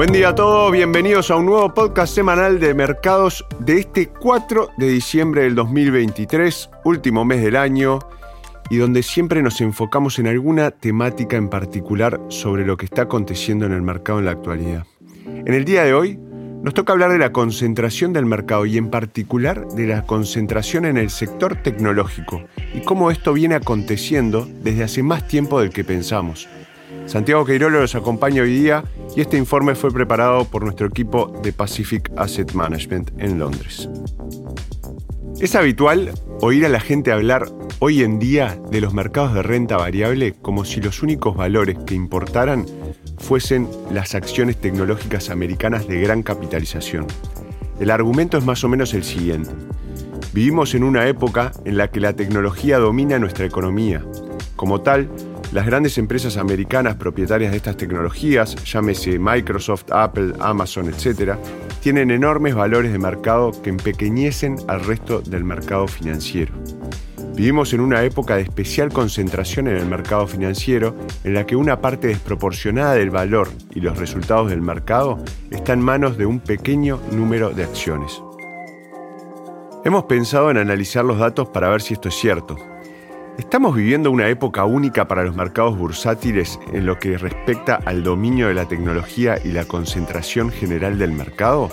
Buen día a todos, bienvenidos a un nuevo podcast semanal de mercados de este 4 de diciembre del 2023, último mes del año, y donde siempre nos enfocamos en alguna temática en particular sobre lo que está aconteciendo en el mercado en la actualidad. En el día de hoy nos toca hablar de la concentración del mercado y en particular de la concentración en el sector tecnológico y cómo esto viene aconteciendo desde hace más tiempo del que pensamos. Santiago Queirolo nos acompaña hoy día y este informe fue preparado por nuestro equipo de Pacific Asset Management en Londres. Es habitual oír a la gente hablar hoy en día de los mercados de renta variable como si los únicos valores que importaran fuesen las acciones tecnológicas americanas de gran capitalización. El argumento es más o menos el siguiente. Vivimos en una época en la que la tecnología domina nuestra economía. Como tal, las grandes empresas americanas propietarias de estas tecnologías, llámese Microsoft, Apple, Amazon, etc., tienen enormes valores de mercado que empequeñecen al resto del mercado financiero. Vivimos en una época de especial concentración en el mercado financiero en la que una parte desproporcionada del valor y los resultados del mercado está en manos de un pequeño número de acciones. Hemos pensado en analizar los datos para ver si esto es cierto, ¿Estamos viviendo una época única para los mercados bursátiles en lo que respecta al dominio de la tecnología y la concentración general del mercado?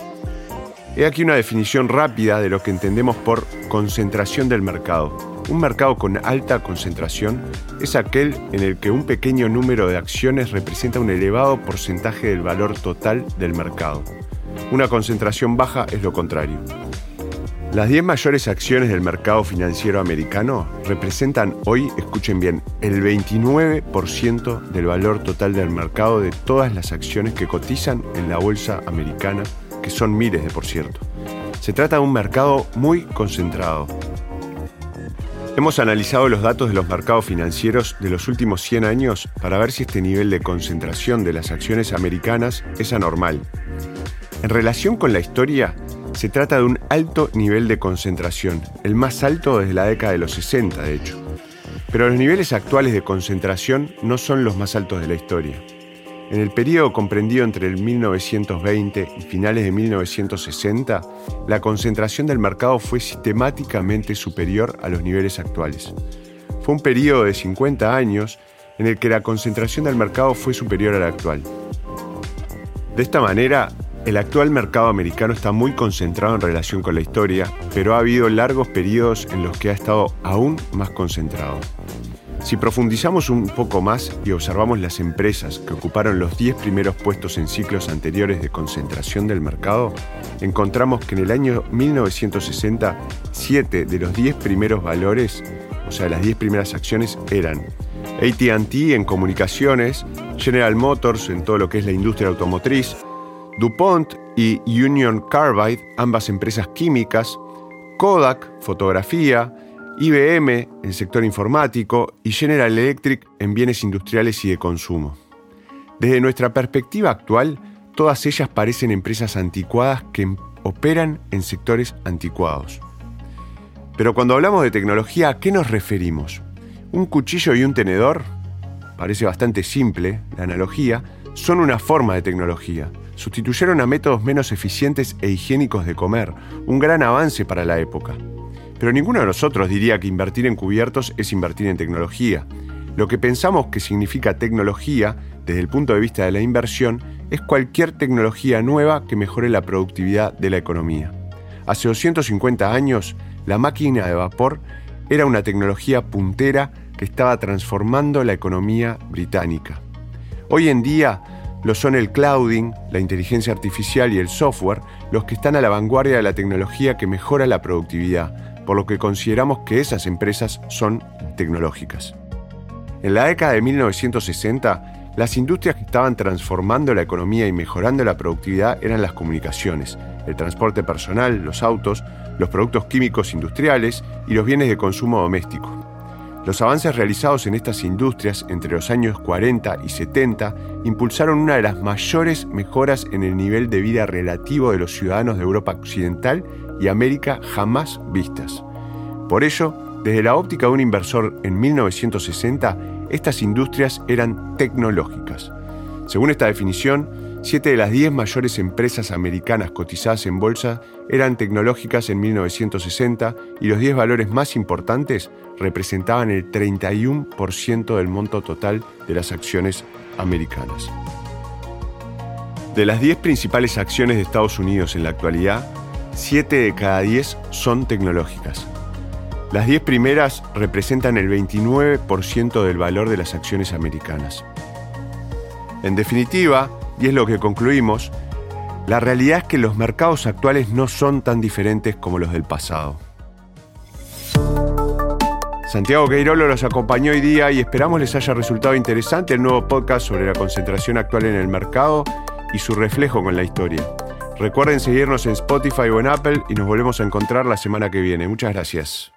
He aquí una definición rápida de lo que entendemos por concentración del mercado. Un mercado con alta concentración es aquel en el que un pequeño número de acciones representa un elevado porcentaje del valor total del mercado. Una concentración baja es lo contrario. Las 10 mayores acciones del mercado financiero americano representan hoy, escuchen bien, el 29% del valor total del mercado de todas las acciones que cotizan en la bolsa americana, que son miles de por cierto. Se trata de un mercado muy concentrado. Hemos analizado los datos de los mercados financieros de los últimos 100 años para ver si este nivel de concentración de las acciones americanas es anormal. En relación con la historia, se trata de un alto nivel de concentración, el más alto desde la década de los 60, de hecho. Pero los niveles actuales de concentración no son los más altos de la historia. En el periodo comprendido entre el 1920 y finales de 1960, la concentración del mercado fue sistemáticamente superior a los niveles actuales. Fue un periodo de 50 años en el que la concentración del mercado fue superior a la actual. De esta manera, el actual mercado americano está muy concentrado en relación con la historia, pero ha habido largos periodos en los que ha estado aún más concentrado. Si profundizamos un poco más y observamos las empresas que ocuparon los 10 primeros puestos en ciclos anteriores de concentración del mercado, encontramos que en el año 1960, 7 de los 10 primeros valores, o sea, las 10 primeras acciones, eran ATT en comunicaciones, General Motors en todo lo que es la industria automotriz, DuPont y Union Carbide, ambas empresas químicas, Kodak, fotografía, IBM, el sector informático, y General Electric en bienes industriales y de consumo. Desde nuestra perspectiva actual, todas ellas parecen empresas anticuadas que operan en sectores anticuados. Pero cuando hablamos de tecnología, ¿a qué nos referimos? ¿Un cuchillo y un tenedor? Parece bastante simple la analogía, son una forma de tecnología sustituyeron a métodos menos eficientes e higiénicos de comer, un gran avance para la época. Pero ninguno de nosotros diría que invertir en cubiertos es invertir en tecnología. Lo que pensamos que significa tecnología, desde el punto de vista de la inversión, es cualquier tecnología nueva que mejore la productividad de la economía. Hace 250 años, la máquina de vapor era una tecnología puntera que estaba transformando la economía británica. Hoy en día, lo son el clouding, la inteligencia artificial y el software los que están a la vanguardia de la tecnología que mejora la productividad, por lo que consideramos que esas empresas son tecnológicas. En la década de 1960, las industrias que estaban transformando la economía y mejorando la productividad eran las comunicaciones, el transporte personal, los autos, los productos químicos industriales y los bienes de consumo doméstico. Los avances realizados en estas industrias entre los años 40 y 70 impulsaron una de las mayores mejoras en el nivel de vida relativo de los ciudadanos de Europa Occidental y América jamás vistas. Por ello, desde la óptica de un inversor en 1960, estas industrias eran tecnológicas. Según esta definición, Siete de las diez mayores empresas americanas cotizadas en bolsa eran tecnológicas en 1960 y los diez valores más importantes representaban el 31% del monto total de las acciones americanas. De las diez principales acciones de Estados Unidos en la actualidad, siete de cada diez son tecnológicas. Las 10 primeras representan el 29% del valor de las acciones americanas. En definitiva, y es lo que concluimos, la realidad es que los mercados actuales no son tan diferentes como los del pasado. Santiago Queirolo los acompañó hoy día y esperamos les haya resultado interesante el nuevo podcast sobre la concentración actual en el mercado y su reflejo con la historia. Recuerden seguirnos en Spotify o en Apple y nos volvemos a encontrar la semana que viene. Muchas gracias.